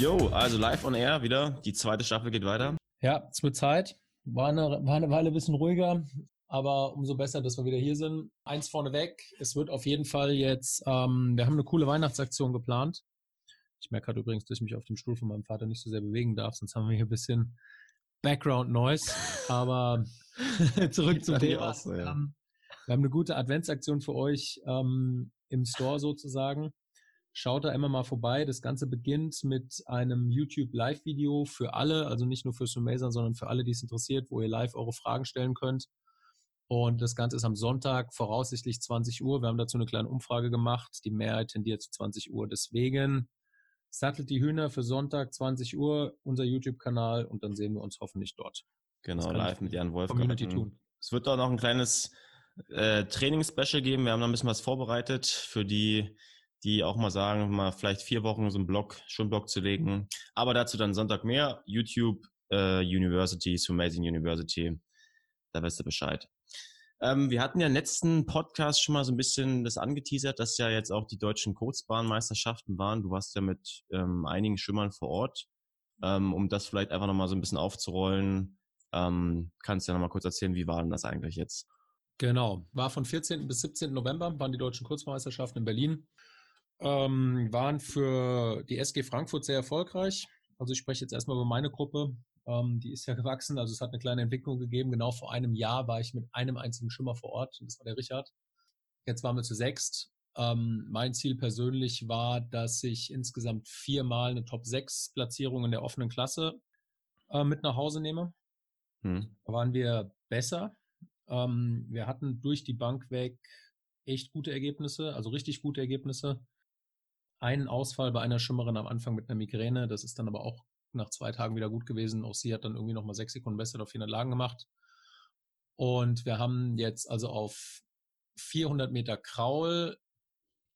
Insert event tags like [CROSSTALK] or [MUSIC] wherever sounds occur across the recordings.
Yo, also live on air wieder. Die zweite Staffel geht weiter. Ja, es wird Zeit. War eine, war eine Weile ein bisschen ruhiger, aber umso besser, dass wir wieder hier sind. Eins vorneweg, es wird auf jeden Fall jetzt, ähm, wir haben eine coole Weihnachtsaktion geplant. Ich merke gerade übrigens, dass ich mich auf dem Stuhl von meinem Vater nicht so sehr bewegen darf, sonst haben wir hier ein bisschen Background Noise. Aber [LAUGHS] [LAUGHS] zurück zum Thema. So, ja. ähm, wir haben eine gute Adventsaktion für euch ähm, im Store sozusagen. Schaut da immer mal vorbei. Das Ganze beginnt mit einem YouTube Live-Video für alle, also nicht nur für Sumason, sondern für alle, die es interessiert, wo ihr live eure Fragen stellen könnt. Und das Ganze ist am Sonntag, voraussichtlich 20 Uhr. Wir haben dazu eine kleine Umfrage gemacht. Die Mehrheit tendiert zu 20 Uhr. Deswegen sattelt die Hühner für Sonntag 20 Uhr, unser YouTube-Kanal und dann sehen wir uns hoffentlich dort. Genau, live mit Jan Wolf. Community tun. Es wird auch noch ein kleines äh, Training-Special geben. Wir haben noch ein bisschen was vorbereitet für die, die auch mal sagen, mal vielleicht vier Wochen so einen Blog, schon Blog zu legen. Aber dazu dann Sonntag mehr. YouTube äh, University, Amazing University. Da weißt du Bescheid. Ähm, wir hatten ja im letzten Podcast schon mal so ein bisschen das angeteasert, dass ja jetzt auch die deutschen Kurzbahnmeisterschaften waren. Du warst ja mit ähm, einigen Schimmern vor Ort. Ähm, um das vielleicht einfach nochmal so ein bisschen aufzurollen, ähm, kannst du ja nochmal kurz erzählen, wie war denn das eigentlich jetzt? Genau, war von 14. bis 17. November, waren die deutschen Kurzbahnmeisterschaften in Berlin. Ähm, waren für die SG Frankfurt sehr erfolgreich. Also ich spreche jetzt erstmal über meine Gruppe. Ähm, die ist ja gewachsen, also es hat eine kleine Entwicklung gegeben. Genau vor einem Jahr war ich mit einem einzigen Schimmer vor Ort, und das war der Richard. Jetzt waren wir zu sechst. Ähm, mein Ziel persönlich war, dass ich insgesamt viermal eine Top-6-Platzierung in der offenen Klasse äh, mit nach Hause nehme. Hm. Da waren wir besser. Ähm, wir hatten durch die Bank weg echt gute Ergebnisse, also richtig gute Ergebnisse. Einen Ausfall bei einer Schimmerin am Anfang mit einer Migräne, das ist dann aber auch nach zwei Tagen wieder gut gewesen. Auch sie hat dann irgendwie nochmal sechs Sekunden besser auf 400 Lagen gemacht. Und wir haben jetzt also auf 400 Meter Kraul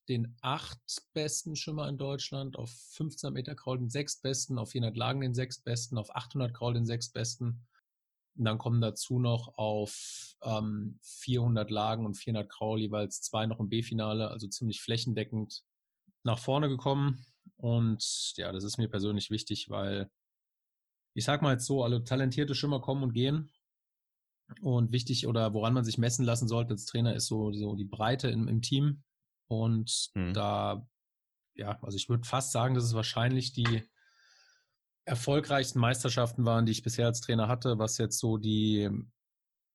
den acht besten Schimmer in Deutschland, auf 15 Meter Kraul den sechstbesten, auf 400 Lagen den sechstbesten, auf 800 Kraul den sechstbesten. Und dann kommen dazu noch auf ähm, 400 Lagen und 400 Kraul jeweils zwei noch im B-Finale, also ziemlich flächendeckend nach vorne gekommen. Und ja, das ist mir persönlich wichtig, weil ich sag mal jetzt so, alle talentierte Schimmer kommen und gehen. Und wichtig oder woran man sich messen lassen sollte als Trainer ist so, so die Breite im, im Team. Und hm. da, ja, also ich würde fast sagen, dass es wahrscheinlich die erfolgreichsten Meisterschaften waren, die ich bisher als Trainer hatte, was jetzt so die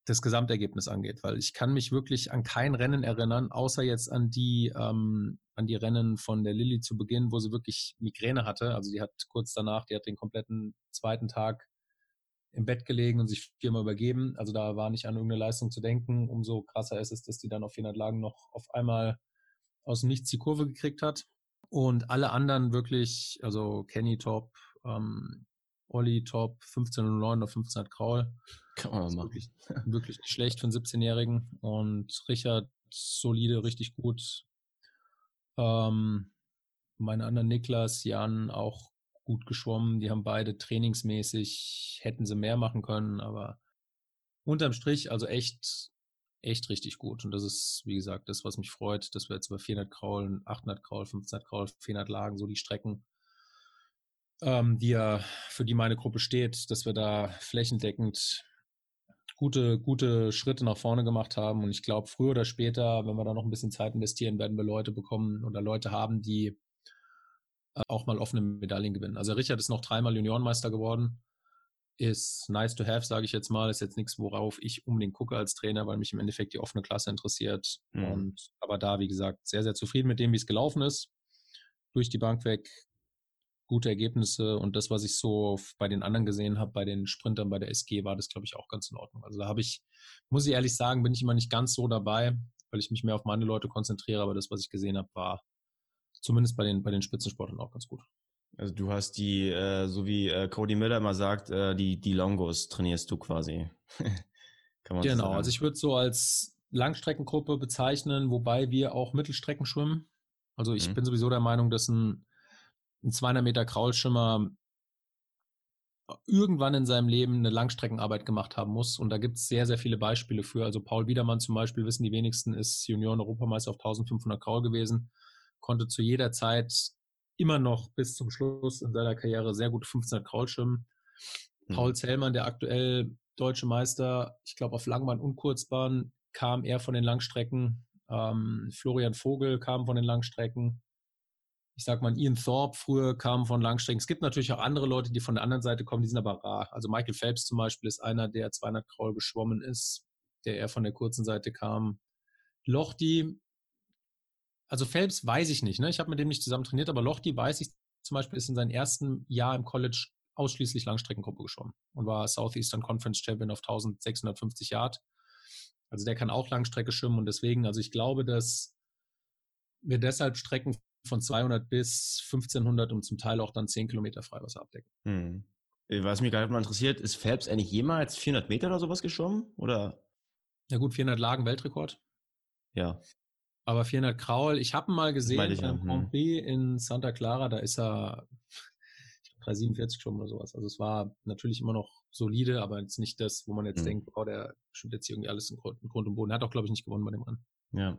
das Gesamtergebnis angeht, weil ich kann mich wirklich an kein Rennen erinnern, außer jetzt an die ähm, an die Rennen von der Lilly zu Beginn, wo sie wirklich Migräne hatte. Also die hat kurz danach, die hat den kompletten zweiten Tag im Bett gelegen und sich viermal übergeben. Also da war nicht an irgendeine Leistung zu denken. Umso krasser ist es, dass die dann auf 400 Lagen noch auf einmal aus Nichts die Kurve gekriegt hat. Und alle anderen wirklich, also Kenny Top, ähm, Olli Top, 1509 oder 15 Kraul. Kann man machen. Wirklich, [LAUGHS] wirklich nicht schlecht für einen 17-Jährigen. Und Richard solide, richtig gut. Ähm, meine anderen Niklas, Jan auch gut geschwommen. Die haben beide trainingsmäßig, hätten sie mehr machen können, aber unterm Strich, also echt, echt richtig gut. Und das ist, wie gesagt, das, was mich freut, dass wir jetzt über 400 Kraul, 800 Kraul, 500 Kraul, 400 Lagen, so die Strecken, ähm, die ja, für die meine Gruppe steht, dass wir da flächendeckend gute, gute Schritte nach vorne gemacht haben. Und ich glaube, früher oder später, wenn wir da noch ein bisschen Zeit investieren, werden wir Leute bekommen oder Leute haben, die äh, auch mal offene Medaillen gewinnen. Also Richard ist noch dreimal Juniorenmeister geworden. Ist nice to have, sage ich jetzt mal. Ist jetzt nichts, worauf ich unbedingt gucke als Trainer, weil mich im Endeffekt die offene Klasse interessiert. Mhm. Und aber da, wie gesagt, sehr, sehr zufrieden mit dem, wie es gelaufen ist. Durch die Bank weg gute Ergebnisse und das, was ich so bei den anderen gesehen habe, bei den Sprintern bei der SG, war das, glaube ich, auch ganz in Ordnung. Also da habe ich, muss ich ehrlich sagen, bin ich immer nicht ganz so dabei, weil ich mich mehr auf meine Leute konzentriere, aber das, was ich gesehen habe, war zumindest bei den, bei den Spitzensportlern auch ganz gut. Also du hast die, äh, so wie äh, Cody Miller immer sagt, äh, die, die Longos trainierst du quasi. [LAUGHS] Kann man genau, so also ich würde so als Langstreckengruppe bezeichnen, wobei wir auch Mittelstrecken schwimmen. Also ich mhm. bin sowieso der Meinung, dass ein ein 200 Meter Kraulschimmer irgendwann in seinem Leben eine Langstreckenarbeit gemacht haben muss. Und da gibt es sehr, sehr viele Beispiele für. Also Paul Biedermann zum Beispiel, wissen die wenigsten, ist Junioren-Europameister auf 1500 Kraul gewesen, konnte zu jeder Zeit immer noch bis zum Schluss in seiner Karriere sehr gut 1500 Kraul schwimmen. Mhm. Paul Zellmann, der aktuell deutsche Meister, ich glaube auf Langbahn und Kurzbahn, kam er von den Langstrecken. Ähm, Florian Vogel kam von den Langstrecken ich sag mal, Ian Thorpe früher kam von Langstrecken. Es gibt natürlich auch andere Leute, die von der anderen Seite kommen, die sind aber rar. Also Michael Phelps zum Beispiel ist einer, der 200 Kraul geschwommen ist, der eher von der kurzen Seite kam. Lochdi, also Phelps weiß ich nicht, ne? ich habe mit dem nicht zusammen trainiert, aber Lochdi weiß ich zum Beispiel, ist in seinem ersten Jahr im College ausschließlich Langstreckengruppe geschwommen und war Southeastern Conference Champion auf 1650 Yard. Also der kann auch Langstrecke schwimmen und deswegen, also ich glaube, dass wir deshalb Strecken von 200 bis 1500 und zum Teil auch dann 10 Kilometer Freiwasser abdecken. Hm. Äh, was mich gerade mal interessiert, ist Phelps eigentlich jemals 400 Meter oder sowas geschwommen? Oder? Ja gut, 400 Lagen Weltrekord. Ja. Aber 400 Kraul, ich habe mal gesehen ich, beim ja. Grand hm. Prix in Santa Clara, da ist er 347 geschwommen oder sowas. Also es war natürlich immer noch solide, aber jetzt nicht das, wo man jetzt hm. denkt, oh, der stimmt jetzt irgendwie alles in Grund, in Grund und Boden. Er hat auch, glaube ich, nicht gewonnen bei dem Rennen. Ja.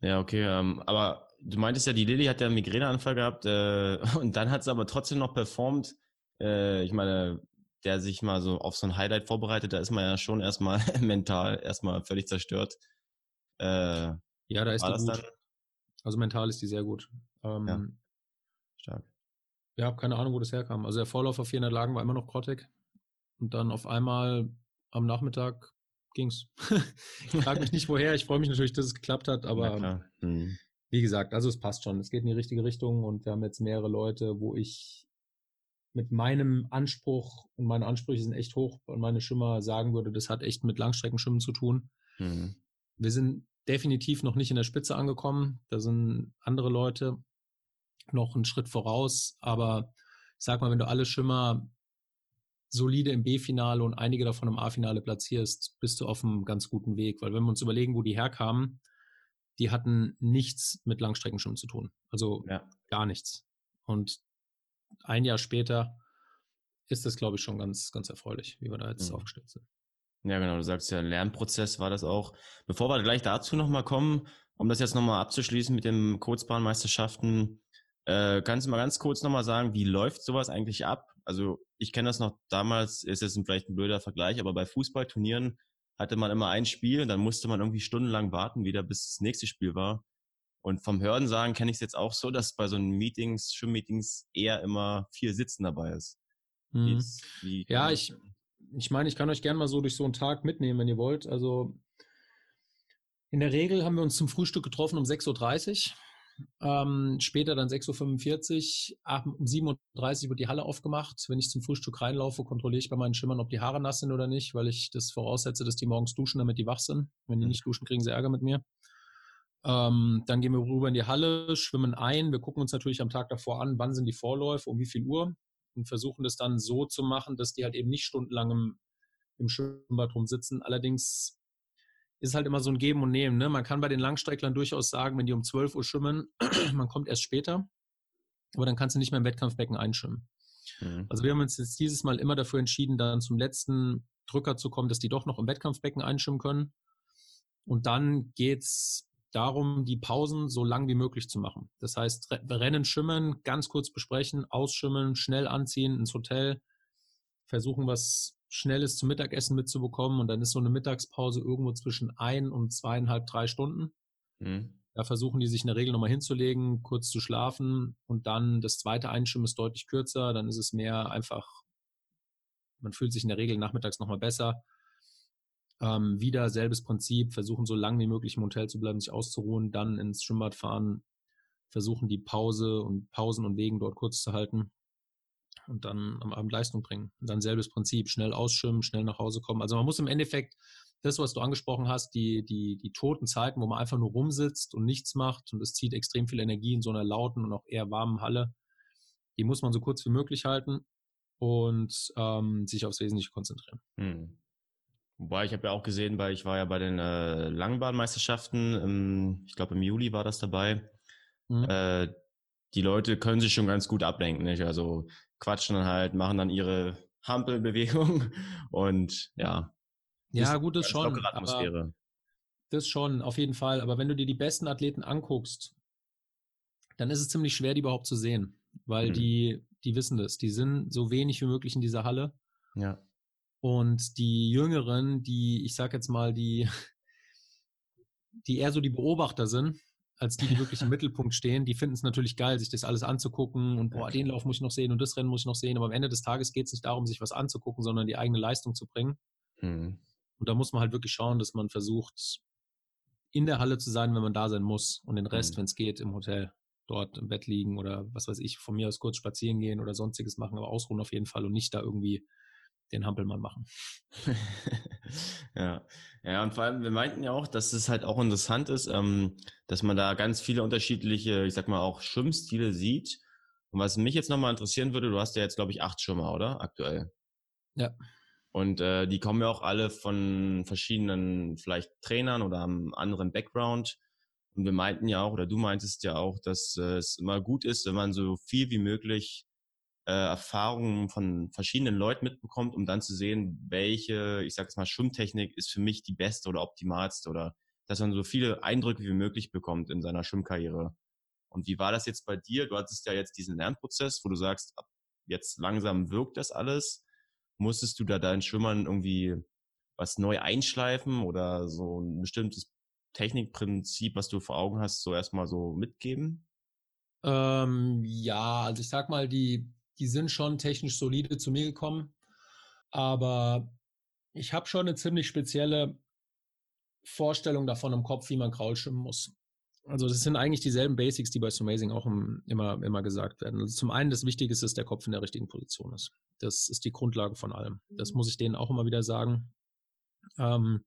Ja, okay, ähm, aber du meintest ja, die Lilly hat ja einen Migräneanfall gehabt äh, [LAUGHS] und dann hat sie aber trotzdem noch performt. Äh, ich meine, der sich mal so auf so ein Highlight vorbereitet, da ist man ja schon erstmal [LAUGHS] mental erstmal völlig zerstört. Äh, ja, da ist die gut. Dann? Also mental ist die sehr gut. Ähm, ja. Stark. Ja, keine Ahnung, wo das herkam. Also der Vorlauf auf 400 Lagen war immer noch grottig. Und dann auf einmal am Nachmittag ging's. [LAUGHS] ich frage mich [LAUGHS] nicht woher. Ich freue mich natürlich, dass es geklappt hat, aber mhm. wie gesagt, also es passt schon. Es geht in die richtige Richtung und wir haben jetzt mehrere Leute, wo ich mit meinem Anspruch und meine Ansprüche sind echt hoch und meine Schimmer sagen würde, das hat echt mit Langstreckenschwimmen zu tun. Mhm. Wir sind definitiv noch nicht in der Spitze angekommen. Da sind andere Leute noch einen Schritt voraus, aber ich sag mal, wenn du alle Schimmer solide im B-Finale und einige davon im A-Finale platzierst, bist du auf einem ganz guten Weg. Weil wenn wir uns überlegen, wo die herkamen, die hatten nichts mit Langstreckenschwimmen zu tun. Also ja. gar nichts. Und ein Jahr später ist das, glaube ich, schon ganz, ganz erfreulich, wie wir da jetzt mhm. aufgestellt sind. Ja, genau, du sagst ja, ein Lernprozess war das auch. Bevor wir gleich dazu nochmal kommen, um das jetzt nochmal abzuschließen mit den Kurzbahnmeisterschaften, äh, kannst du mal ganz kurz nochmal sagen, wie läuft sowas eigentlich ab? Also ich kenne das noch damals, ist jetzt vielleicht ein blöder Vergleich, aber bei Fußballturnieren hatte man immer ein Spiel und dann musste man irgendwie stundenlang warten, wieder bis das nächste Spiel war. Und vom Hören sagen kenne ich es jetzt auch so, dass bei so einen Meetings, Schwimmmeetings eher immer vier Sitzen dabei ist. Mhm. Wie ja, ich, ich meine, ich kann euch gerne mal so durch so einen Tag mitnehmen, wenn ihr wollt. Also in der Regel haben wir uns zum Frühstück getroffen um 6.30 Uhr. Ähm, später dann 6.45 Uhr, um 7.30 Uhr wird die Halle aufgemacht. Wenn ich zum Frühstück reinlaufe, kontrolliere ich bei meinen Schimmern, ob die Haare nass sind oder nicht, weil ich das voraussetze, dass die morgens duschen, damit die wach sind. Wenn die mhm. nicht duschen, kriegen sie Ärger mit mir. Ähm, dann gehen wir rüber in die Halle, schwimmen ein. Wir gucken uns natürlich am Tag davor an, wann sind die Vorläufe, um wie viel Uhr und versuchen das dann so zu machen, dass die halt eben nicht stundenlang im, im Schwimmbad rumsitzen. Allerdings ist halt immer so ein Geben und Nehmen. Ne? Man kann bei den Langstrecklern durchaus sagen, wenn die um 12 Uhr schwimmen, [CLEARS THROAT] man kommt erst später, aber dann kannst du nicht mehr im Wettkampfbecken einschwimmen. Mhm. Also wir haben uns jetzt dieses Mal immer dafür entschieden, dann zum letzten Drücker zu kommen, dass die doch noch im Wettkampfbecken einschwimmen können. Und dann geht es darum, die Pausen so lang wie möglich zu machen. Das heißt, Rennen schwimmen, ganz kurz besprechen, ausschwimmen, schnell anziehen ins Hotel, versuchen was Schnelles zum Mittagessen mitzubekommen und dann ist so eine Mittagspause irgendwo zwischen ein und zweieinhalb, drei Stunden. Mhm. Da versuchen die sich in der Regel nochmal hinzulegen, kurz zu schlafen und dann das zweite Einschwimmen ist deutlich kürzer, dann ist es mehr einfach, man fühlt sich in der Regel nachmittags nochmal besser. Ähm, wieder selbes Prinzip, versuchen so lange wie möglich im Hotel zu bleiben, sich auszuruhen, dann ins Schwimmbad fahren, versuchen die Pause und Pausen und Wegen dort kurz zu halten und dann am Abend Leistung bringen. Und dann selbes Prinzip, schnell ausschwimmen, schnell nach Hause kommen. Also man muss im Endeffekt das, was du angesprochen hast, die, die, die toten Zeiten, wo man einfach nur rumsitzt und nichts macht und es zieht extrem viel Energie in so einer lauten und auch eher warmen Halle, die muss man so kurz wie möglich halten und ähm, sich aufs Wesentliche konzentrieren. Hm. Wobei ich habe ja auch gesehen, weil ich war ja bei den äh, Langbahnmeisterschaften, im, ich glaube im Juli war das dabei. Mhm. Äh, die Leute können sich schon ganz gut ablenken, nicht? Also quatschen dann halt, machen dann ihre Hampelbewegung [LAUGHS] und ja. Ja, gut, das schon. Atmosphäre. Das schon, auf jeden Fall. Aber wenn du dir die besten Athleten anguckst, dann ist es ziemlich schwer, die überhaupt zu sehen, weil mhm. die, die wissen das. Die sind so wenig wie möglich in dieser Halle. Ja. Und die Jüngeren, die, ich sag jetzt mal, die, [LAUGHS] die eher so die Beobachter sind, als die, die wirklich im Mittelpunkt stehen, die finden es natürlich geil, sich das alles anzugucken und boah, den Lauf muss ich noch sehen und das Rennen muss ich noch sehen. Aber am Ende des Tages geht es nicht darum, sich was anzugucken, sondern die eigene Leistung zu bringen. Mhm. Und da muss man halt wirklich schauen, dass man versucht, in der Halle zu sein, wenn man da sein muss und den Rest, mhm. wenn es geht, im Hotel dort im Bett liegen oder was weiß ich, von mir aus kurz spazieren gehen oder sonstiges machen, aber ausruhen auf jeden Fall und nicht da irgendwie den Hampelmann machen. [LAUGHS] ja. ja, und vor allem, wir meinten ja auch, dass es halt auch interessant ist, ähm, dass man da ganz viele unterschiedliche, ich sag mal, auch Schwimmstile sieht. Und was mich jetzt nochmal interessieren würde, du hast ja jetzt, glaube ich, acht Schwimmer, oder? Aktuell. Ja. Und äh, die kommen ja auch alle von verschiedenen vielleicht Trainern oder einem anderen Background. Und wir meinten ja auch, oder du meintest ja auch, dass äh, es immer gut ist, wenn man so viel wie möglich äh, Erfahrungen von verschiedenen Leuten mitbekommt, um dann zu sehen, welche, ich sag jetzt mal, Schwimmtechnik ist für mich die beste oder optimalste oder dass man so viele Eindrücke wie möglich bekommt in seiner Schwimmkarriere. Und wie war das jetzt bei dir? Du hattest ja jetzt diesen Lernprozess, wo du sagst, jetzt langsam wirkt das alles. Musstest du da deinen Schwimmern irgendwie was neu einschleifen oder so ein bestimmtes Technikprinzip, was du vor Augen hast, so erstmal so mitgeben? Ähm, ja, also ich sag mal, die die sind schon technisch solide zu mir gekommen. Aber ich habe schon eine ziemlich spezielle Vorstellung davon im Kopf, wie man Kraul schwimmen muss. Also das sind eigentlich dieselben Basics, die bei Amazing auch immer, immer gesagt werden. Also zum einen das Wichtige ist, dass der Kopf in der richtigen Position ist. Das ist die Grundlage von allem. Das muss ich denen auch immer wieder sagen. Ähm,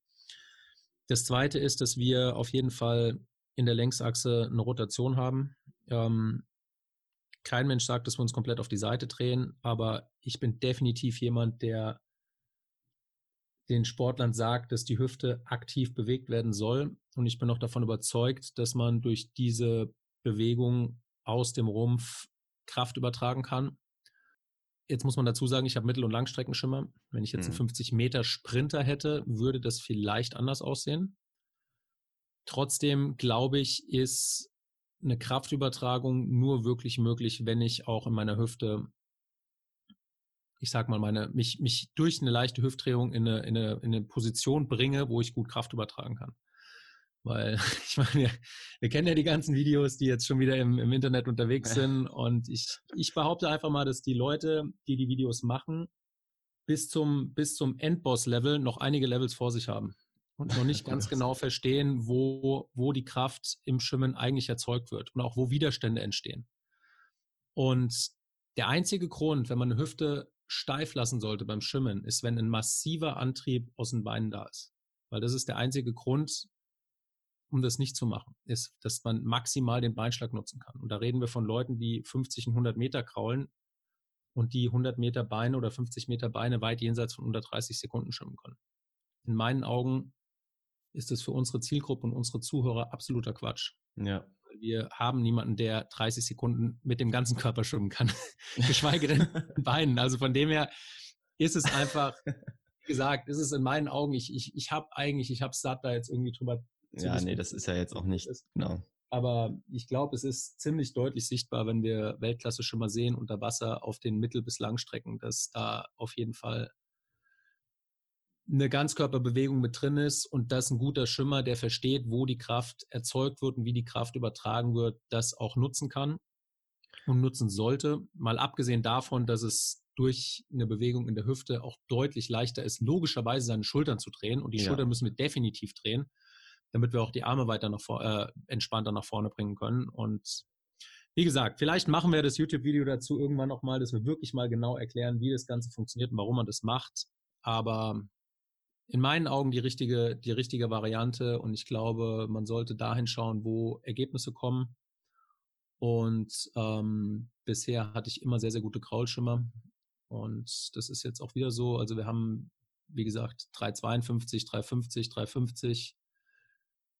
das zweite ist, dass wir auf jeden Fall in der Längsachse eine Rotation haben. Ähm, kein Mensch sagt, dass wir uns komplett auf die Seite drehen, aber ich bin definitiv jemand, der den Sportlern sagt, dass die Hüfte aktiv bewegt werden soll. Und ich bin auch davon überzeugt, dass man durch diese Bewegung aus dem Rumpf Kraft übertragen kann. Jetzt muss man dazu sagen, ich habe Mittel- und Langstreckenschimmer. Wenn ich jetzt einen 50 mhm. Hätte, würde das vielleicht anders aussehen. Trotzdem glaube ich, ist eine Kraftübertragung nur wirklich möglich, wenn ich auch in meiner Hüfte, ich sag mal, meine, mich, mich durch eine leichte Hüftdrehung in eine, in, eine, in eine Position bringe, wo ich gut Kraft übertragen kann. Weil, [LAUGHS] ich meine, wir, wir kennen ja die ganzen Videos, die jetzt schon wieder im, im Internet unterwegs sind. Und ich, ich behaupte einfach mal, dass die Leute, die die Videos machen, bis zum, bis zum Endboss-Level noch einige Levels vor sich haben und noch nicht [LAUGHS] ganz genau verstehen, wo, wo die Kraft im Schwimmen eigentlich erzeugt wird und auch wo Widerstände entstehen. Und der einzige Grund, wenn man eine Hüfte steif lassen sollte beim Schwimmen, ist, wenn ein massiver Antrieb aus den Beinen da ist. Weil das ist der einzige Grund, um das nicht zu machen, ist, dass man maximal den Beinschlag nutzen kann. Und da reden wir von Leuten, die 50 und 100 Meter kraulen und die 100 Meter Beine oder 50 Meter Beine weit jenseits von 130 Sekunden schwimmen können. In meinen Augen ist es für unsere Zielgruppe und unsere Zuhörer absoluter Quatsch. Ja. Wir haben niemanden, der 30 Sekunden mit dem ganzen Körper schwimmen kann, [LAUGHS] geschweige denn Beinen. Also von dem her ist es einfach, wie gesagt, ist es in meinen Augen, ich, ich, ich habe eigentlich, ich habe satt da jetzt irgendwie drüber zu Ja, nee, das ist ja jetzt auch nicht, genau. Aber ich glaube, es ist ziemlich deutlich sichtbar, wenn wir Weltklasse schon mal sehen unter Wasser auf den Mittel- bis Langstrecken, dass da auf jeden Fall eine Ganzkörperbewegung mit drin ist und das ein guter Schimmer, der versteht, wo die Kraft erzeugt wird und wie die Kraft übertragen wird, das auch nutzen kann und nutzen sollte. Mal abgesehen davon, dass es durch eine Bewegung in der Hüfte auch deutlich leichter ist, logischerweise seine Schultern zu drehen. Und die ja. Schultern müssen wir definitiv drehen, damit wir auch die Arme weiter nach vor, äh, entspannter nach vorne bringen können. Und wie gesagt, vielleicht machen wir das YouTube-Video dazu irgendwann nochmal, dass wir wirklich mal genau erklären, wie das Ganze funktioniert und warum man das macht. Aber in meinen Augen die richtige, die richtige Variante und ich glaube, man sollte dahin schauen, wo Ergebnisse kommen. Und ähm, bisher hatte ich immer sehr, sehr gute Graulschimmer. Und das ist jetzt auch wieder so. Also wir haben, wie gesagt, 352, 350, 350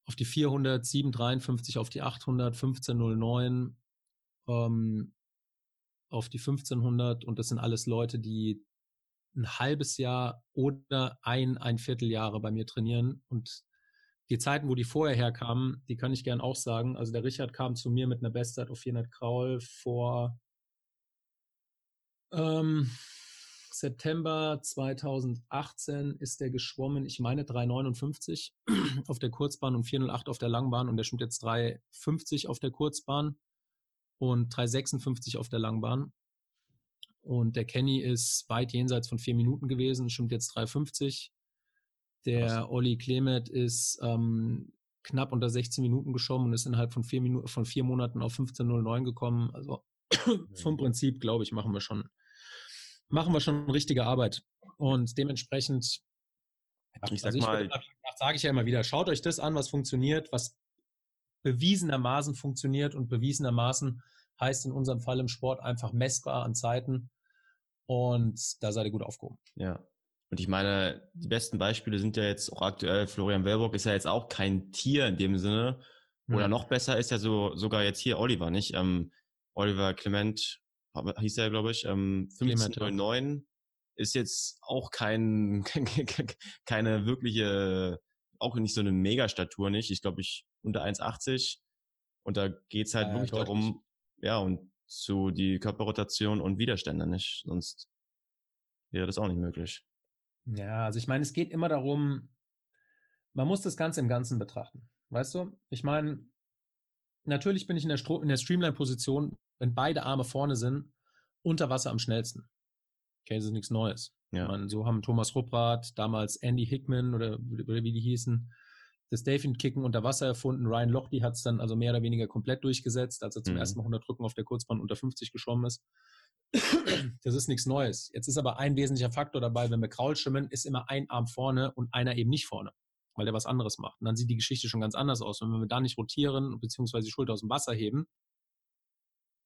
auf die 400, 753 auf die 800, 1509 ähm, auf die 1500 und das sind alles Leute, die ein halbes Jahr oder ein, ein Vierteljahre bei mir trainieren. Und die Zeiten, wo die vorher herkamen, die kann ich gern auch sagen. Also der Richard kam zu mir mit einer Bestzeit auf 400 Kraul vor ähm, September 2018 ist der geschwommen, ich meine 3,59 [CLEARS THROAT] auf der Kurzbahn und 4,08 auf der Langbahn und der schwimmt jetzt 3,50 auf der Kurzbahn und 3,56 auf der Langbahn. Und der Kenny ist weit jenseits von vier Minuten gewesen, schwimmt jetzt 3,50. Der Krass. Olli Klemet ist ähm, knapp unter 16 Minuten geschwommen und ist innerhalb von vier, Minuten, von vier Monaten auf 15,09 gekommen. Also vom Prinzip, glaube ich, machen wir schon, machen wir schon richtige Arbeit. Und dementsprechend, ja, ich sag also mal, sage ich ja immer wieder, schaut euch das an, was funktioniert, was bewiesenermaßen funktioniert und bewiesenermaßen heißt in unserem Fall im Sport einfach messbar an Zeiten. Und da seid ihr gut aufgehoben. Ja. Und ich meine, die besten Beispiele sind ja jetzt auch aktuell, Florian Wellbock ist ja jetzt auch kein Tier in dem Sinne. Oder mhm. noch besser ist ja so sogar jetzt hier Oliver, nicht? Ähm, Oliver Clement hieß er, glaube ich, ähm, 1509 ist jetzt auch kein, [LAUGHS] keine wirkliche, auch nicht so eine Megastatur nicht. Ich glaube, ich unter 1,80. Und da geht's halt ja, wirklich deutlich. darum, ja, und zu die Körperrotation und Widerstände nicht. Sonst wäre das auch nicht möglich. Ja, also ich meine, es geht immer darum, man muss das Ganze im Ganzen betrachten. Weißt du? Ich meine, natürlich bin ich in der, in der Streamline-Position, wenn beide Arme vorne sind, unter Wasser am schnellsten. Okay, das ist nichts Neues. Ja. Meine, so haben Thomas Rupprath, damals Andy Hickman oder, oder wie die hießen, das Delfin-Kicken unter Wasser erfunden. Ryan Lochte hat es dann also mehr oder weniger komplett durchgesetzt, als er zum mhm. ersten Mal 100 Drücken auf der Kurzbahn unter 50 geschwommen ist. Das ist nichts Neues. Jetzt ist aber ein wesentlicher Faktor dabei, wenn wir Kraul schwimmen, ist immer ein Arm vorne und einer eben nicht vorne, weil der was anderes macht. Und dann sieht die Geschichte schon ganz anders aus. Und wenn wir da nicht rotieren bzw. die Schulter aus dem Wasser heben,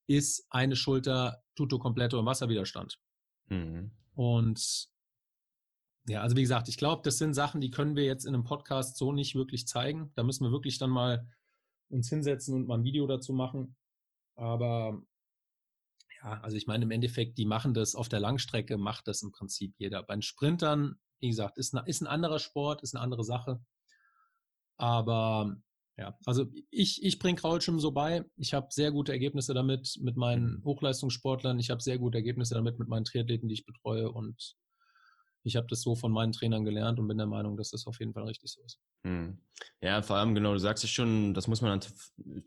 ist eine Schulter tutto completo im Wasserwiderstand. Mhm. Und ja, also wie gesagt, ich glaube, das sind Sachen, die können wir jetzt in einem Podcast so nicht wirklich zeigen. Da müssen wir wirklich dann mal uns hinsetzen und mal ein Video dazu machen. Aber ja, also ich meine, im Endeffekt, die machen das auf der Langstrecke, macht das im Prinzip jeder. Bei den Sprintern, wie gesagt, ist, ist ein anderer Sport, ist eine andere Sache. Aber ja, also ich, ich bringe Kraulschwimmen so bei. Ich habe sehr gute Ergebnisse damit mit meinen mhm. Hochleistungssportlern. Ich habe sehr gute Ergebnisse damit mit meinen Triathleten, die ich betreue. Und ich habe das so von meinen Trainern gelernt und bin der Meinung, dass das auf jeden Fall richtig so ist. Hm. Ja, vor allem genau, du sagst es schon, das muss man dann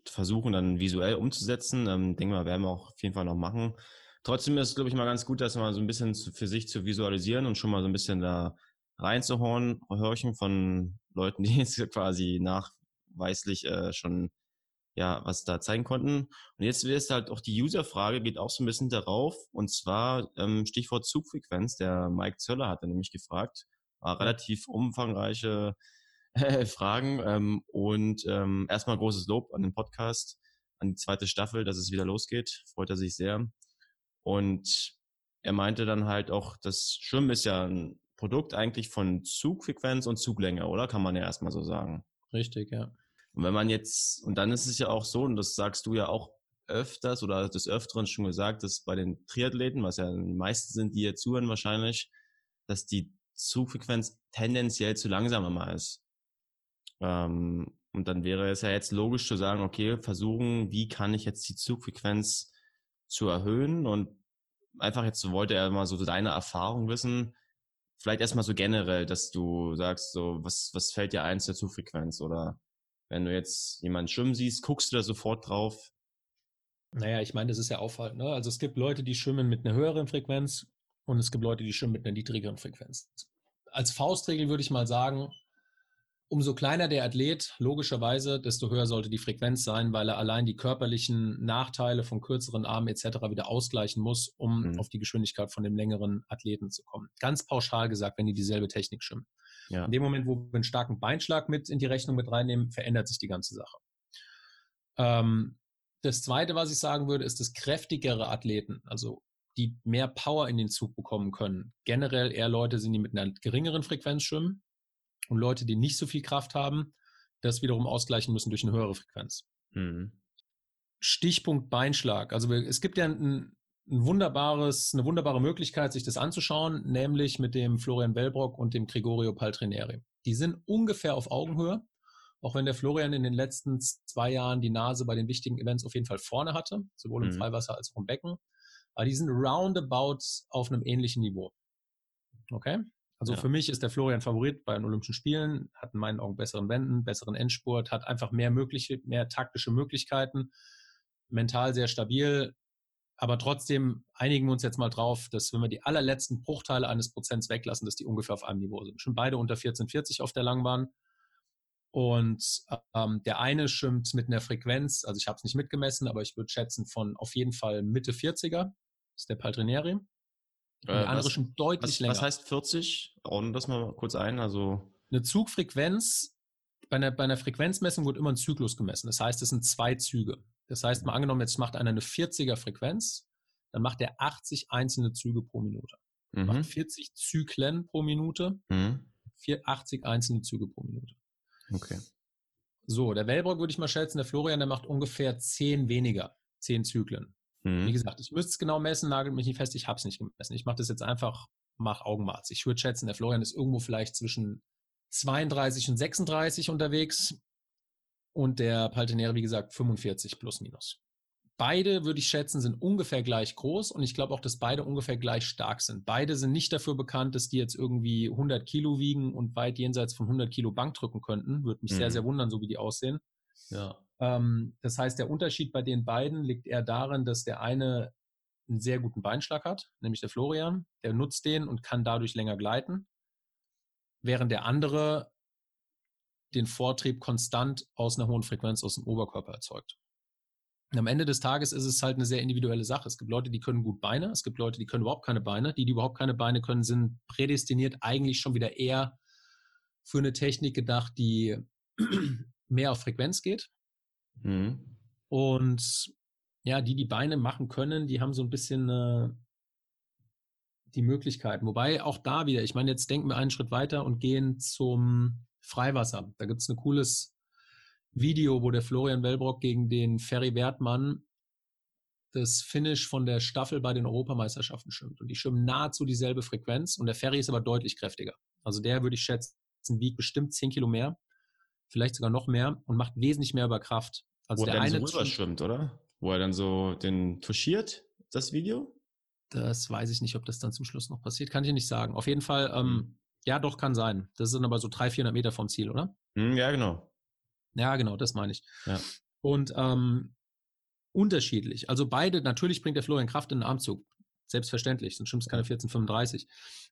versuchen, dann visuell umzusetzen. Ähm, denke mal, werden wir auch auf jeden Fall noch machen. Trotzdem ist es, glaube ich, mal ganz gut, das mal so ein bisschen zu, für sich zu visualisieren und schon mal so ein bisschen da reinzuhorchen von Leuten, [LAUGHS] die jetzt quasi nachweislich äh, schon ja, was da zeigen konnten. Und jetzt ist halt auch die User-Frage, geht auch so ein bisschen darauf, und zwar ähm, Stichwort Zugfrequenz. Der Mike Zöller hat nämlich gefragt, war relativ umfangreiche äh, [LAUGHS] Fragen ähm, und ähm, erstmal großes Lob an den Podcast, an die zweite Staffel, dass es wieder losgeht. Freut er sich sehr. Und er meinte dann halt auch, das Schwimmen ist ja ein Produkt eigentlich von Zugfrequenz und Zuglänge, oder? Kann man ja erstmal so sagen. Richtig, ja. Und wenn man jetzt, und dann ist es ja auch so, und das sagst du ja auch öfters oder des Öfteren schon gesagt, dass bei den Triathleten, was ja die meisten sind, die hier zuhören wahrscheinlich, dass die Zugfrequenz tendenziell zu langsam immer ist. Ähm, und dann wäre es ja jetzt logisch zu sagen, okay, versuchen, wie kann ich jetzt die Zugfrequenz zu erhöhen? Und einfach jetzt wollte er mal so deine Erfahrung wissen, vielleicht erstmal so generell, dass du sagst, so, was, was fällt dir ein zur Zugfrequenz oder wenn du jetzt jemanden schwimmen siehst, guckst du da sofort drauf? Naja, ich meine, das ist ja auffallend. Ne? Also es gibt Leute, die schwimmen mit einer höheren Frequenz und es gibt Leute, die schwimmen mit einer niedrigeren Frequenz. Als Faustregel würde ich mal sagen, umso kleiner der Athlet, logischerweise, desto höher sollte die Frequenz sein, weil er allein die körperlichen Nachteile von kürzeren Armen etc. wieder ausgleichen muss, um mhm. auf die Geschwindigkeit von dem längeren Athleten zu kommen. Ganz pauschal gesagt, wenn die dieselbe Technik schwimmen. Ja. In dem Moment, wo wir einen starken Beinschlag mit in die Rechnung mit reinnehmen, verändert sich die ganze Sache. Ähm, das Zweite, was ich sagen würde, ist, dass kräftigere Athleten, also die mehr Power in den Zug bekommen können, generell eher Leute sind, die mit einer geringeren Frequenz schwimmen und Leute, die nicht so viel Kraft haben, das wiederum ausgleichen müssen durch eine höhere Frequenz. Mhm. Stichpunkt Beinschlag. Also es gibt ja ein, ein wunderbares, eine wunderbare Möglichkeit, sich das anzuschauen, nämlich mit dem Florian Bellbrock und dem Gregorio Paltrineri. Die sind ungefähr auf Augenhöhe, auch wenn der Florian in den letzten zwei Jahren die Nase bei den wichtigen Events auf jeden Fall vorne hatte, sowohl im mhm. Freiwasser als auch im Becken. Aber die sind roundabout auf einem ähnlichen Niveau. Okay? Also ja. für mich ist der Florian Favorit bei den Olympischen Spielen, hat in meinen Augen besseren Wänden, besseren Endspurt, hat einfach mehr mögliche, mehr taktische Möglichkeiten, mental sehr stabil, aber trotzdem einigen wir uns jetzt mal drauf, dass wenn wir die allerletzten Bruchteile eines Prozents weglassen, dass die ungefähr auf einem Niveau sind. Schon beide unter 14,40 auf der Langbahn. Und ähm, der eine schwimmt mit einer Frequenz, also ich habe es nicht mitgemessen, aber ich würde schätzen von auf jeden Fall Mitte 40er, das ist der Paltrinieri. Und äh, der andere was, schon deutlich was, länger. Was heißt 40? Ordnen das mal kurz ein. Also eine Zugfrequenz, bei einer, bei einer Frequenzmessung wird immer ein Zyklus gemessen. Das heißt, es sind zwei Züge. Das heißt, mal angenommen, jetzt macht einer eine 40er Frequenz, dann macht er 80 einzelne Züge pro Minute. Mhm. Macht 40 Zyklen pro Minute, mhm. 80 einzelne Züge pro Minute. Okay. So, der Wellbrock würde ich mal schätzen, der Florian, der macht ungefähr 10 weniger, 10 Zyklen. Mhm. Wie gesagt, ich müsste es genau messen, nagelt mich nicht fest, ich habe es nicht gemessen. Ich mache das jetzt einfach, mach Augenmaß. Ich würde schätzen, der Florian ist irgendwo vielleicht zwischen 32 und 36 unterwegs und der Paltenere, wie gesagt, 45 plus minus. Beide, würde ich schätzen, sind ungefähr gleich groß und ich glaube auch, dass beide ungefähr gleich stark sind. Beide sind nicht dafür bekannt, dass die jetzt irgendwie 100 Kilo wiegen und weit jenseits von 100 Kilo Bank drücken könnten. Würde mich mhm. sehr, sehr wundern, so wie die aussehen. Ja. Ähm, das heißt, der Unterschied bei den beiden liegt eher darin, dass der eine einen sehr guten Beinschlag hat, nämlich der Florian. Der nutzt den und kann dadurch länger gleiten. Während der andere den Vortrieb konstant aus einer hohen Frequenz aus dem Oberkörper erzeugt. Und am Ende des Tages ist es halt eine sehr individuelle Sache. Es gibt Leute, die können gut Beine, es gibt Leute, die können überhaupt keine Beine. Die, die überhaupt keine Beine können, sind prädestiniert eigentlich schon wieder eher für eine Technik gedacht, die [CLEARS THROAT] mehr auf Frequenz geht. Mhm. Und ja, die, die Beine machen können, die haben so ein bisschen äh, die Möglichkeiten. Wobei auch da wieder, ich meine, jetzt denken wir einen Schritt weiter und gehen zum Freiwasser. Da gibt es ein cooles Video, wo der Florian Wellbrock gegen den Ferry Wertmann das Finish von der Staffel bei den Europameisterschaften schwimmt. Und die schwimmen nahezu dieselbe Frequenz und der Ferry ist aber deutlich kräftiger. Also der würde ich schätzen, wiegt bestimmt 10 Kilo mehr, vielleicht sogar noch mehr und macht wesentlich mehr über Kraft. Also wo der er dann so schwimmt, oder? Wo er dann so den touchiert, das Video? Das weiß ich nicht, ob das dann zum Schluss noch passiert. Kann ich nicht sagen. Auf jeden Fall ähm, hm. Ja, doch, kann sein. Das sind aber so 300, 400 Meter vom Ziel, oder? Hm, ja, genau. Ja, genau, das meine ich. Ja. Und ähm, unterschiedlich. Also beide, natürlich bringt der Florian Kraft in den Armzug. Selbstverständlich, sonst stimmt es keine 14,35.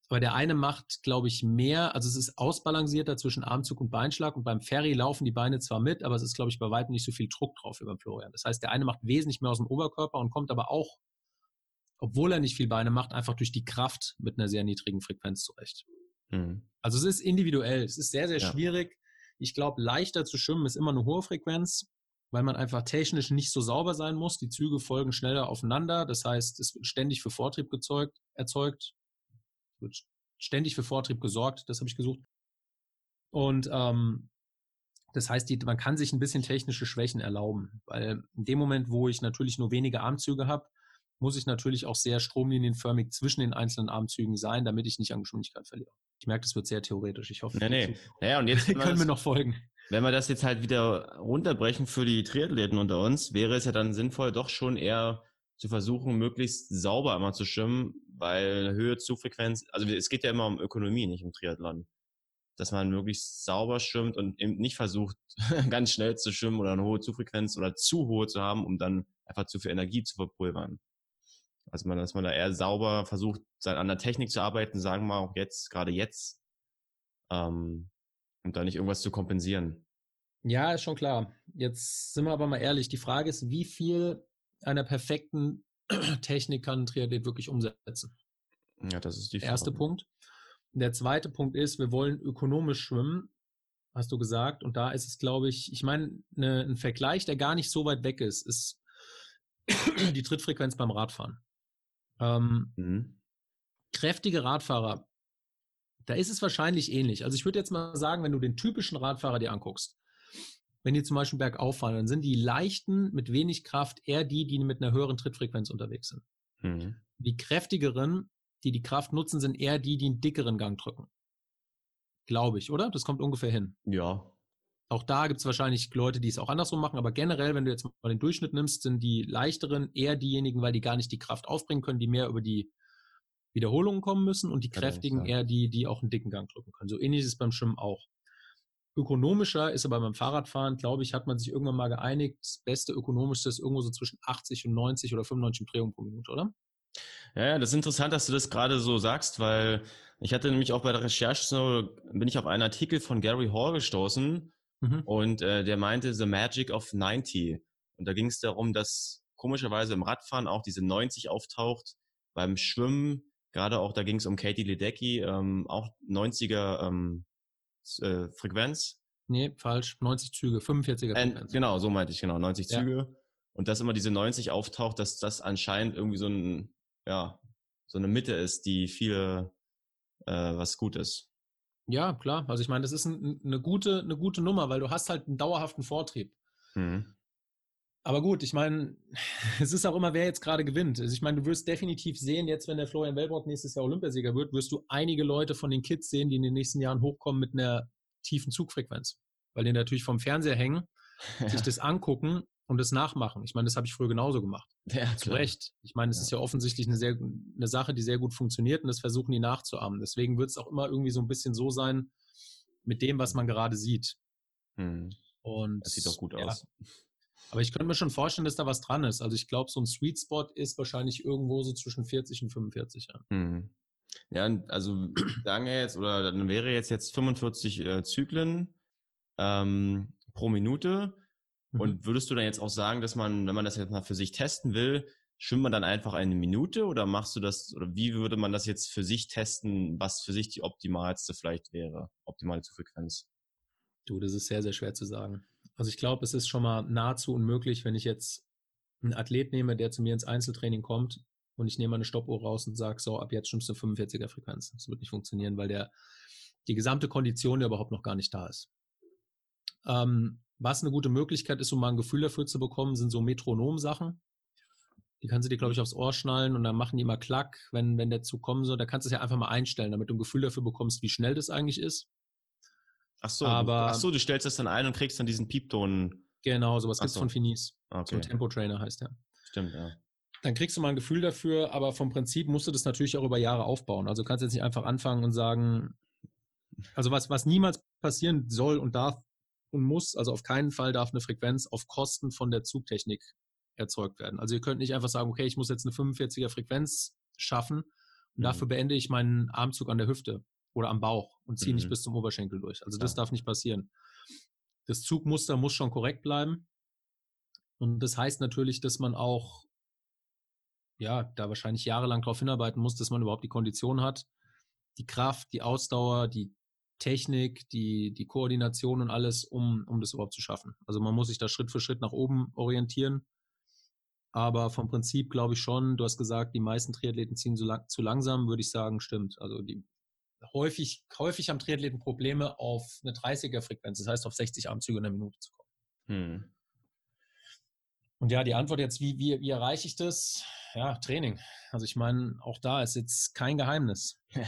Aber der eine macht, glaube ich, mehr, also es ist ausbalancierter zwischen Armzug und Beinschlag und beim Ferry laufen die Beine zwar mit, aber es ist, glaube ich, bei weitem nicht so viel Druck drauf wie beim Florian. Das heißt, der eine macht wesentlich mehr aus dem Oberkörper und kommt aber auch, obwohl er nicht viel Beine macht, einfach durch die Kraft mit einer sehr niedrigen Frequenz zurecht. Mhm. Also es ist individuell, es ist sehr, sehr ja. schwierig. Ich glaube, leichter zu schwimmen ist immer eine hohe Frequenz, weil man einfach technisch nicht so sauber sein muss. Die Züge folgen schneller aufeinander. Das heißt, es wird ständig für Vortrieb gezeugt, erzeugt. Es wird ständig für Vortrieb gesorgt, das habe ich gesucht. Und ähm, das heißt, die, man kann sich ein bisschen technische Schwächen erlauben, weil in dem Moment, wo ich natürlich nur wenige Armzüge habe, muss ich natürlich auch sehr stromlinienförmig zwischen den einzelnen Armzügen sein, damit ich nicht an Geschwindigkeit verliere. Ich merke, das wird sehr theoretisch. Ich hoffe, nee, nee. Naja, und jetzt [LAUGHS] können wir noch folgen. Wenn wir das jetzt halt wieder runterbrechen für die Triathleten unter uns, wäre es ja dann sinnvoll, doch schon eher zu versuchen, möglichst sauber immer zu schwimmen, weil Höhe, Zugfrequenz, also es geht ja immer um Ökonomie, nicht um Triathlon. Dass man möglichst sauber schwimmt und eben nicht versucht, [LAUGHS] ganz schnell zu schwimmen oder eine hohe Zugfrequenz oder zu hohe zu haben, um dann einfach zu viel Energie zu verpulvern. Also man, dass man da eher sauber versucht, an der Technik zu arbeiten, sagen wir auch jetzt, gerade jetzt, ähm, und da nicht irgendwas zu kompensieren. Ja, ist schon klar. Jetzt sind wir aber mal ehrlich. Die Frage ist, wie viel einer perfekten [CLEARS THROAT] Technik kann ein Triathlet wirklich umsetzen? Ja, das ist die Frage. Erster Punkt. Der zweite Punkt ist, wir wollen ökonomisch schwimmen, hast du gesagt. Und da ist es, glaube ich, ich meine, ne, ein Vergleich, der gar nicht so weit weg ist, ist [CLEARS THROAT] die Trittfrequenz beim Radfahren. Ähm, mhm. Kräftige Radfahrer, da ist es wahrscheinlich ähnlich. Also ich würde jetzt mal sagen, wenn du den typischen Radfahrer dir anguckst, wenn die zum Beispiel bergauf fahren, dann sind die leichten mit wenig Kraft eher die, die mit einer höheren Trittfrequenz unterwegs sind. Mhm. Die kräftigeren, die die Kraft nutzen, sind eher die, die einen dickeren Gang drücken. Glaube ich, oder? Das kommt ungefähr hin. Ja. Auch da gibt es wahrscheinlich Leute, die es auch andersrum machen, aber generell, wenn du jetzt mal den Durchschnitt nimmst, sind die leichteren eher diejenigen, weil die gar nicht die Kraft aufbringen können, die mehr über die Wiederholungen kommen müssen und die kräftigen eher die, die auch einen dicken Gang drücken können. So ähnlich ist es beim Schwimmen auch. Ökonomischer ist aber beim Fahrradfahren, glaube ich, hat man sich irgendwann mal geeinigt, das beste ökonomischste ist irgendwo so zwischen 80 und 90 oder 95 Umdrehungen pro Minute, oder? Ja, das ist interessant, dass du das gerade so sagst, weil ich hatte nämlich auch bei der Recherche so, bin ich auf einen Artikel von Gary Hall gestoßen mhm. und äh, der meinte The Magic of 90. Und da ging es darum, dass komischerweise im Radfahren auch diese 90 auftaucht, beim Schwimmen, gerade auch, da ging es um Katie Ledecky, ähm, auch 90er ähm, äh, Frequenz. Nee, falsch. 90 Züge, 45er Frequenz. Äh, genau, so meinte ich, genau, 90 ja. Züge. Und dass immer diese 90 auftaucht, dass das anscheinend irgendwie so ein, ja, so eine Mitte ist, die viele äh, was gut ist. Ja, klar. Also ich meine, das ist ein, eine gute, eine gute Nummer, weil du hast halt einen dauerhaften Vortrieb. Mhm. Aber gut, ich meine, [LAUGHS] es ist auch immer, wer jetzt gerade gewinnt. Also ich meine, du wirst definitiv sehen, jetzt, wenn der Florian Wellbrock nächstes Jahr Olympiasieger wird, wirst du einige Leute von den Kids sehen, die in den nächsten Jahren hochkommen mit einer tiefen Zugfrequenz. Weil die natürlich vom Fernseher hängen, [LAUGHS] sich das angucken und das nachmachen. Ich meine, das habe ich früher genauso gemacht. Ja, Zu Recht. Ich meine, es ja. ist ja offensichtlich eine, sehr, eine Sache, die sehr gut funktioniert und das versuchen die nachzuahmen. Deswegen wird es auch immer irgendwie so ein bisschen so sein mit dem, was man gerade sieht. Hm. Und, das sieht doch gut ja. aus. Aber ich könnte mir schon vorstellen, dass da was dran ist. Also ich glaube, so ein Sweet Spot ist wahrscheinlich irgendwo so zwischen 40 und 45 Jahren. Hm. Ja, also [CLEARS THROAT] sagen wir jetzt, oder dann wäre jetzt jetzt 45 äh, Zyklen ähm, pro Minute Mhm. Und würdest du dann jetzt auch sagen, dass man, wenn man das jetzt mal für sich testen will, schwimmt man dann einfach eine Minute oder machst du das, oder wie würde man das jetzt für sich testen, was für sich die optimalste vielleicht wäre, optimale Zufrequenz? Du, das ist sehr, sehr schwer zu sagen. Also ich glaube, es ist schon mal nahezu unmöglich, wenn ich jetzt einen Athlet nehme, der zu mir ins Einzeltraining kommt und ich nehme eine Stoppuhr raus und sage, so, ab jetzt stimmst du 45er Frequenz. Das wird nicht funktionieren, weil der, die gesamte Kondition ja überhaupt noch gar nicht da ist. Ähm, was eine gute Möglichkeit ist, um mal ein Gefühl dafür zu bekommen, sind so Metronom-Sachen. Die kannst du dir, glaube ich, aufs Ohr schnallen und dann machen die immer Klack, wenn, wenn der Zug kommen soll. Da kannst du es ja einfach mal einstellen, damit du ein Gefühl dafür bekommst, wie schnell das eigentlich ist. Ach so, Aber, ach so du stellst das dann ein und kriegst dann diesen Piepton. Genau, sowas gibt es so. von Finis. Okay. So ein Tempo-Trainer heißt der. Stimmt, ja. Dann kriegst du mal ein Gefühl dafür, aber vom Prinzip musst du das natürlich auch über Jahre aufbauen. Also kannst du jetzt nicht einfach anfangen und sagen, also was, was niemals passieren soll und darf, und muss, also auf keinen Fall darf eine Frequenz auf Kosten von der Zugtechnik erzeugt werden. Also ihr könnt nicht einfach sagen, okay, ich muss jetzt eine 45er Frequenz schaffen und mhm. dafür beende ich meinen Armzug an der Hüfte oder am Bauch und ziehe mhm. nicht bis zum Oberschenkel durch. Also das ja. darf nicht passieren. Das Zugmuster muss schon korrekt bleiben. Und das heißt natürlich, dass man auch, ja, da wahrscheinlich jahrelang darauf hinarbeiten muss, dass man überhaupt die Kondition hat, die Kraft, die Ausdauer, die Technik, die, die Koordination und alles, um, um das überhaupt zu schaffen. Also man muss sich da Schritt für Schritt nach oben orientieren. Aber vom Prinzip glaube ich schon, du hast gesagt, die meisten Triathleten ziehen zu, lang, zu langsam, würde ich sagen, stimmt. Also die häufig, häufig haben Triathleten Probleme, auf eine 30er-Frequenz, das heißt auf 60 Armzüge in der Minute zu kommen. Hm. Und ja, die Antwort jetzt, wie, wie, wie erreiche ich das? Ja, Training. Also ich meine, auch da ist jetzt kein Geheimnis. [LAUGHS]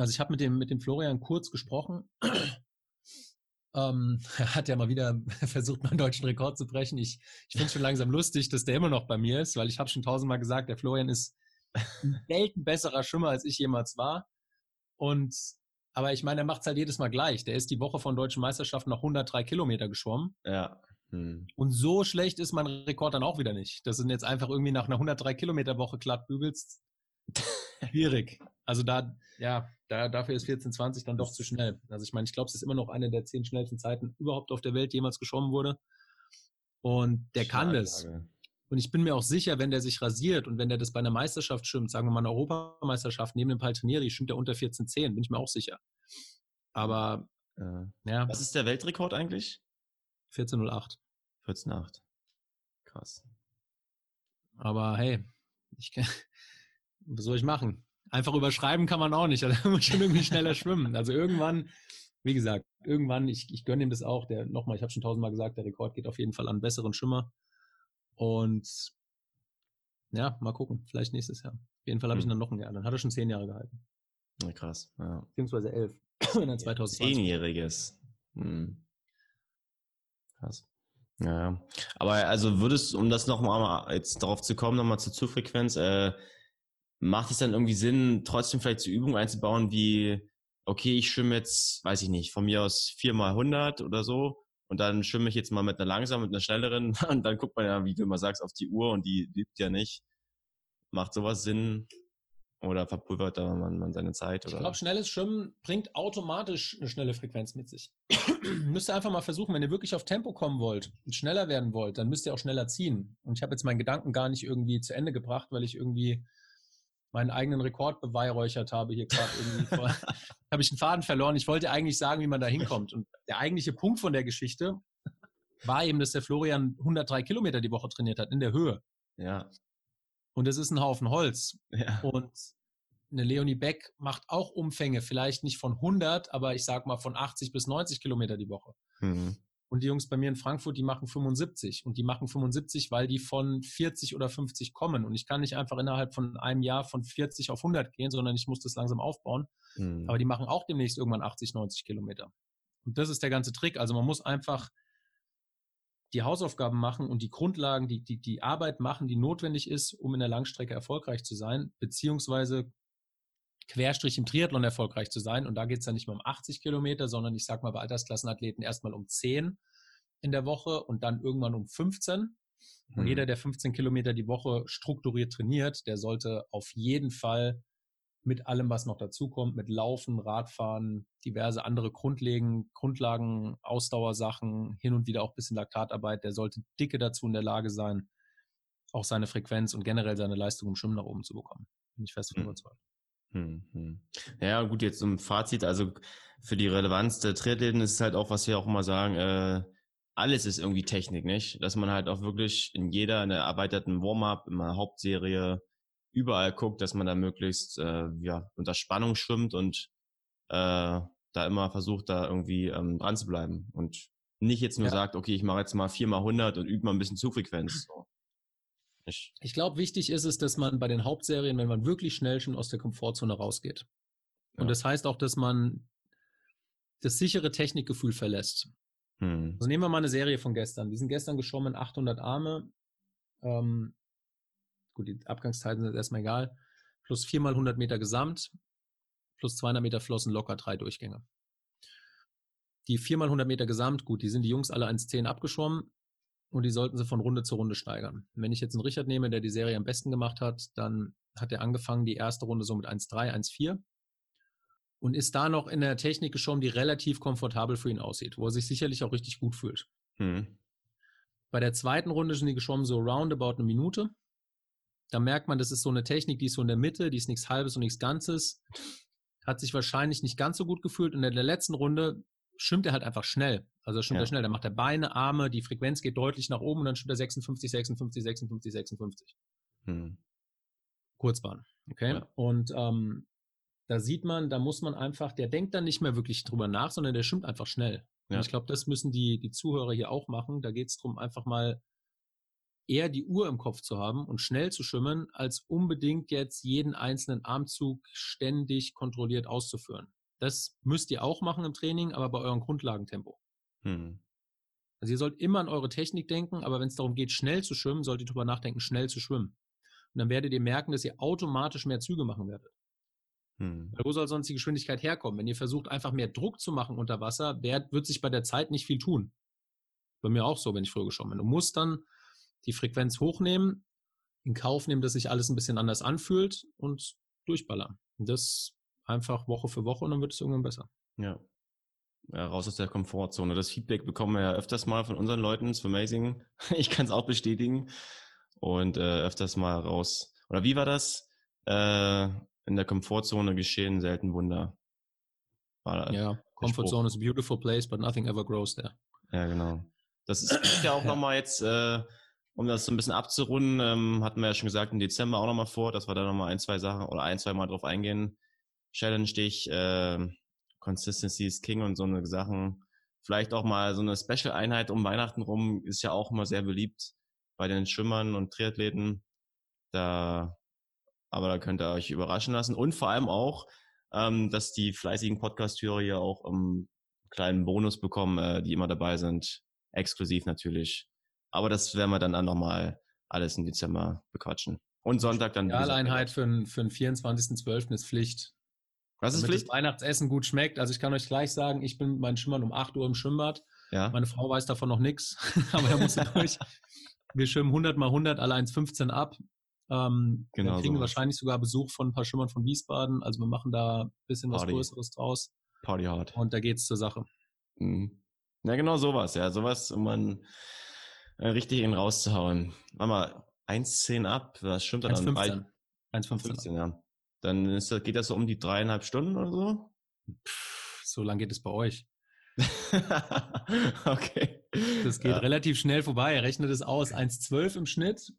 Also ich habe mit dem, mit dem Florian kurz gesprochen. [CLEARS THROAT] Ähm, er hat ja mal wieder [LAUGHS] versucht, meinen deutschen Rekord zu brechen. Ich, ich finde es schon langsam lustig, dass der immer noch bei mir ist, weil ich habe schon tausendmal gesagt, der Florian ist ein [LAUGHS] Welten besserer Schwimmer, als ich jemals war. Und aber ich meine, er macht es halt jedes Mal gleich. Der ist die Woche von deutschen Meisterschaften noch 103 Kilometer geschwommen. Ja. Hm. Und so schlecht ist mein Rekord dann auch wieder nicht. Das sind jetzt einfach irgendwie nach einer 103 Kilometer Woche glatt bügelst. [LAUGHS] Schwierig. Also da, ja, da, dafür ist 14,20 dann doch zu schnell. Also ich meine, ich glaube, es ist immer noch eine der zehn schnellsten Zeiten überhaupt auf der Welt jemals geschwommen wurde. Und der kann das. Und ich bin mir auch sicher, wenn der sich rasiert und wenn der das bei einer Meisterschaft schwimmt, sagen wir mal eine Europameisterschaft neben dem Paltrinieri, schwimmt er unter 14,10, bin ich mir auch sicher. Aber, äh, ja. Was ist der Weltrekord eigentlich? 14,08. 14,8. Krass. Aber hey, ich, [LAUGHS] was soll ich machen? Einfach überschreiben kann man auch nicht. [LAUGHS] Da muss schon irgendwie schneller schwimmen. Also irgendwann, wie gesagt, irgendwann, ich, ich gönne ihm das auch. Der, nochmal, ich habe schon tausendmal gesagt, der Rekord geht auf jeden Fall an besseren Schwimmer. Und Ja, mal gucken. Vielleicht nächstes Jahr. Auf jeden Fall habe hm. ich dann noch ein Jahr. Dann hat er schon zehn Jahre gehalten. Ja, krass. Ja. Beziehungsweise elf. Wenn er 2020. Zehnjähriges. Hm. Krass. Ja, aber also würdest, um das nochmal jetzt darauf zu kommen, nochmal zur Zugfrequenz, äh, macht es dann irgendwie Sinn, trotzdem vielleicht zur Übung einzubauen, wie, okay, ich schwimme jetzt, weiß ich nicht, von mir aus viermal 100 oder so und dann schwimme ich jetzt mal mit einer langsamen, mit einer schnelleren [LAUGHS] und dann guckt man ja, wie du immer sagst, auf die Uhr und die liebt ja nicht. Macht sowas Sinn? Oder verpulvert da man, man seine Zeit? Oder? Ich glaube, schnelles Schwimmen bringt automatisch eine schnelle Frequenz mit sich. [CLEARS THROAT] müsst ihr einfach mal versuchen, wenn ihr wirklich auf Tempo kommen wollt und schneller werden wollt, dann müsst ihr auch schneller ziehen. Und ich habe jetzt meinen Gedanken gar nicht irgendwie zu Ende gebracht, weil ich irgendwie meinen eigenen Rekord beweihräuchert habe hier gerade irgendwie. [LAUGHS] habe ich einen Faden verloren. Ich wollte eigentlich sagen, wie man da hinkommt. Und der eigentliche Punkt von der Geschichte war eben, dass der Florian 103 Kilometer die Woche trainiert hat in der Höhe. Ja. Und es ist ein Haufen Holz. Ja. Und eine Leonie Beck macht auch Umfänge, vielleicht nicht von 100, aber ich sag mal von 80 bis 90 Kilometer die Woche. Mhm. Und die Jungs bei mir in Frankfurt, die machen 75. Und die machen 75, weil die von 40 oder 50 kommen. Und ich kann nicht einfach innerhalb von einem Jahr von 40 auf 100 gehen, sondern ich muss das langsam aufbauen. Mhm. Aber die machen auch demnächst irgendwann 80, 90 Kilometer. Und das ist der ganze Trick. Also man muss einfach die Hausaufgaben machen und die Grundlagen, die, die, die Arbeit machen, die notwendig ist, um in der Langstrecke erfolgreich zu sein, beziehungsweise Querstrich im Triathlon erfolgreich zu sein. Und da geht es dann nicht mehr um 80 Kilometer, sondern ich sage mal bei Altersklassenathleten erstmal um 10 in der Woche und dann irgendwann um 15. Und mhm. jeder, der 15 Kilometer die Woche strukturiert trainiert, der sollte auf jeden Fall mit allem, was noch dazukommt, mit Laufen, Radfahren, diverse andere Grundlagen, Grundlagen, Ausdauersachen, hin und wieder auch ein bisschen Laktatarbeit, der sollte dicke dazu in der Lage sein, auch seine Frequenz und generell seine Leistung im Schwimmen nach oben zu bekommen. Bin ich fest von mhm. überzeugt. Hm, hm. Ja, gut, jetzt zum Fazit, also für die Relevanz der Triathleten ist es halt auch, was wir auch immer sagen, äh, alles ist irgendwie Technik, nicht? Dass man halt auch wirklich in jeder, in der erweiterten Warm-up, in der Hauptserie, überall guckt, dass man da möglichst äh, ja, unter Spannung schwimmt und äh, da immer versucht, da irgendwie ähm, dran zu bleiben und nicht jetzt nur ja. sagt, okay, ich mache jetzt mal viermal 100 und übe mal ein bisschen Zugfrequenz. So. Ich, ich glaube, wichtig ist es, dass man bei den Hauptserien, wenn man wirklich schnell schon aus der Komfortzone rausgeht. Ja. Und das heißt auch, dass man das sichere Technikgefühl verlässt. Hm. Also nehmen wir mal eine Serie von gestern. Die sind gestern geschwommen 800 Arme. Ähm, gut, die Abgangszeiten sind erstmal egal. Plus 4 mal 100 Meter Gesamt. Plus 200 Meter Flossen locker drei Durchgänge. Die 4 mal 100 Meter Gesamt, gut, die sind die Jungs alle 1,10 abgeschwommen und die sollten sie von Runde zu Runde steigern. Wenn ich jetzt einen Richard nehme, der die Serie am besten gemacht hat, dann hat er angefangen, die erste Runde so mit 1,3, 1,4 und ist da noch in der Technik geschwommen, die relativ komfortabel für ihn aussieht, wo er sich sicherlich auch richtig gut fühlt. Mhm. Bei der zweiten Runde sind die geschwommen so roundabout eine Minute. Da merkt man, das ist so eine Technik, die ist so in der Mitte, die ist nichts Halbes und nichts Ganzes. Hat sich wahrscheinlich nicht ganz so gut gefühlt. Und in der letzten Runde schwimmt er halt einfach schnell. Also schwimmt ja. er schnell. Dann macht er Beine, Arme, die Frequenz geht deutlich nach oben und dann schwimmt er 56, 56, 56, 56. Hm. Kurzbahn. Okay. Ja. Und ähm, da sieht man, da muss man einfach, der denkt dann nicht mehr wirklich drüber nach, sondern der schwimmt einfach schnell. Ja. Und ich glaube, das müssen die, die Zuhörer hier auch machen. Da geht es darum, einfach mal eher die Uhr im Kopf zu haben und schnell zu schwimmen, als unbedingt jetzt jeden einzelnen Armzug ständig kontrolliert auszuführen. Das müsst ihr auch machen im Training, aber bei eurem Grundlagentempo. Hm. Also ihr sollt immer an eure Technik denken, aber wenn es darum geht, schnell zu schwimmen, solltet ihr darüber nachdenken, schnell zu schwimmen. Und dann werdet ihr merken, dass ihr automatisch mehr Züge machen werdet. Hm. Weil wo soll sonst die Geschwindigkeit herkommen? Wenn ihr versucht, einfach mehr Druck zu machen unter Wasser, wird, wird sich bei der Zeit nicht viel tun. Bei mir auch so, wenn ich früher geschwommen bin. Du musst dann die Frequenz hochnehmen, in Kauf nehmen, dass sich alles ein bisschen anders anfühlt und durchballern. Und das einfach Woche für Woche und dann wird es irgendwann besser. Ja. ja raus aus der Komfortzone. Das Feedback bekommen wir ja öfters mal von unseren Leuten. ist amazing. [LAUGHS] Ich kann es auch bestätigen. Und äh, öfters mal raus. Oder wie war das? Äh, in der Komfortzone geschehen selten Wunder. Ja, Comfort is a beautiful place, but nothing ever grows there. Ja, genau. Das ist [CLEARS THROAT] ja auch ja. nochmal jetzt, äh, um das so ein bisschen abzurunden, ähm, hatten wir ja schon gesagt, im Dezember auch nochmal vor, dass wir da nochmal ein, zwei Sachen oder ein, zwei Mal drauf eingehen, Challenge dich, äh, Consistency is King und so eine Sachen. Vielleicht auch mal so eine Special-Einheit um Weihnachten rum ist ja auch immer sehr beliebt bei den Schwimmern und Triathleten. Da, aber da könnt ihr euch überraschen lassen. Und vor allem auch, ähm, dass die fleißigen Podcast-Hörer hier auch einen kleinen Bonus bekommen, äh, die immer dabei sind. Exklusiv natürlich. Aber das werden wir dann, dann nochmal alles im Dezember bequatschen. Und Sonntag dann. Spezialeinheit für, für den 24.12. ist Pflicht. Was ist Pflicht? Das Weihnachtsessen gut schmeckt. Also ich kann euch gleich sagen, ich bin mit meinen Schimmern um 8 Uhr im Schwimmbad. Ja. Meine Frau weiß davon noch nichts, [LAUGHS] aber er muss durch. Wir schwimmen 100 mal 100, alle 1,15 ab. Ähm, genau wir kriegen so wahrscheinlich sogar Besuch von ein paar Schimmern von Wiesbaden. Also wir machen da ein bisschen Party. was Größeres draus. Party hard. Und da geht's zur Sache. Mhm. Ja, genau sowas. Ja, sowas, um man äh, richtig ihn rauszuhauen. Warte mal, 1,10 ab, was stimmt da dann? 1,15. ja. Dann ist das, geht das so um die dreieinhalb Stunden oder so? Pff, so lang geht es bei euch. [LAUGHS] okay. Das geht ja. relativ schnell vorbei. Rechnet es aus. 1,12 im Schnitt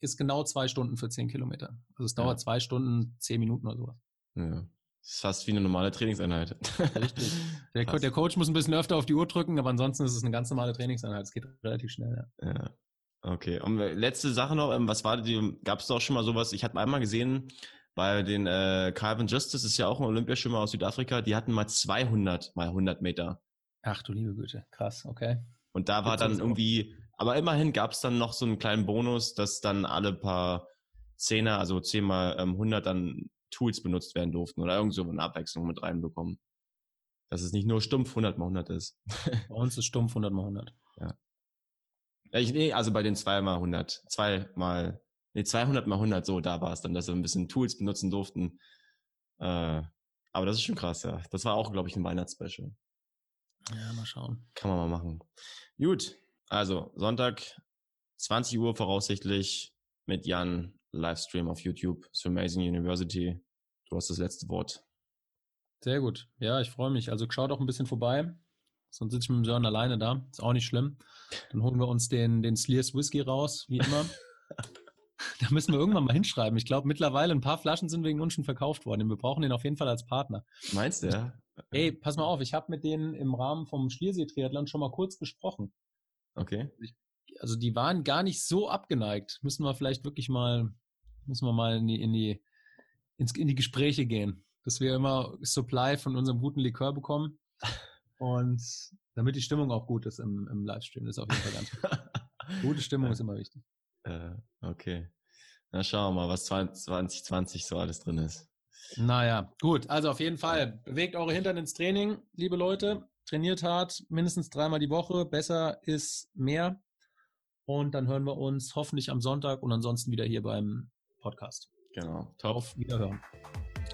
ist genau zwei Stunden für 10 Kilometer. Also es dauert ja. zwei Stunden, zehn Minuten oder sowas. Ja. Das ist fast wie eine normale Trainingseinheit. Richtig. [LAUGHS] Der, der, Coach muss ein bisschen öfter auf die Uhr drücken, aber ansonsten ist es eine ganz normale Trainingseinheit. Es geht relativ schnell. Ja. ja. Okay. Und letzte Sache noch, ähm, was war die, gab es doch schon mal sowas? Ich hatte einmal gesehen, bei den äh, Calvin Justice ist ja auch ein Olympiaschwimmer aus Südafrika, die hatten mal 200 mal 100 Meter. Ach du liebe Güte, krass, okay. Und da war dann irgendwie, aber immerhin gab es dann noch so einen kleinen Bonus, dass dann alle paar Zehner, also zehnmal ähm, 100 dann Tools benutzt werden durften oder irgend so eine Abwechslung mit reinbekommen. Dass es nicht nur stumpf 100 mal 100 ist. [LAUGHS] Bei uns ist stumpf 100 mal 100. Ja. Ich, nee, also bei den 2 mal 100. 2 mal, nee, 200 mal 100, so, da war es dann, dass wir ein bisschen Tools benutzen durften. Äh, aber das ist schon krass, ja. Das war auch, glaube ich, ein Weihnachtsspecial. Ja, mal schauen. Kann man mal machen. Gut, also Sonntag, 20 Uhr voraussichtlich mit Jan Livestream auf YouTube. So Amazing University. Du hast das letzte Wort. Sehr gut. Ja, ich freue mich. Also schaut auch ein bisschen vorbei. Sonst sitze ich mit dem Sören alleine da. Ist auch nicht schlimm. Dann holen wir uns den, den Slears Whisky raus, wie immer. [LAUGHS] da müssen wir irgendwann mal hinschreiben. Ich glaube, mittlerweile ein paar Flaschen sind wegen uns schon verkauft worden. Wir brauchen den auf jeden Fall als Partner. Meinst du, ja? Ey, pass mal auf, ich habe mit denen im Rahmen vom Schliersee-Triathlon schon mal kurz gesprochen. Okay. also die waren gar nicht so abgeneigt. Müssen wir vielleicht wirklich mal, müssen wir mal in die, in die, ins, in die Gespräche gehen. Dass wir immer Supply von unserem guten Likör bekommen. Und damit die Stimmung auch gut ist im, im Livestream, das ist auf jeden Fall ganz gut. [LAUGHS] Gute Stimmung ist immer wichtig. Äh, okay. Na schauen wir mal, was 2020 so alles drin ist. Naja, gut. Also auf jeden Fall, bewegt eure Hintern ins Training, liebe Leute. Trainiert hart, mindestens dreimal die Woche. Besser ist mehr. Und dann hören wir uns hoffentlich am Sonntag und ansonsten wieder hier beim Podcast. Genau. Top. Auf Wiederhören.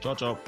Ciao, ciao.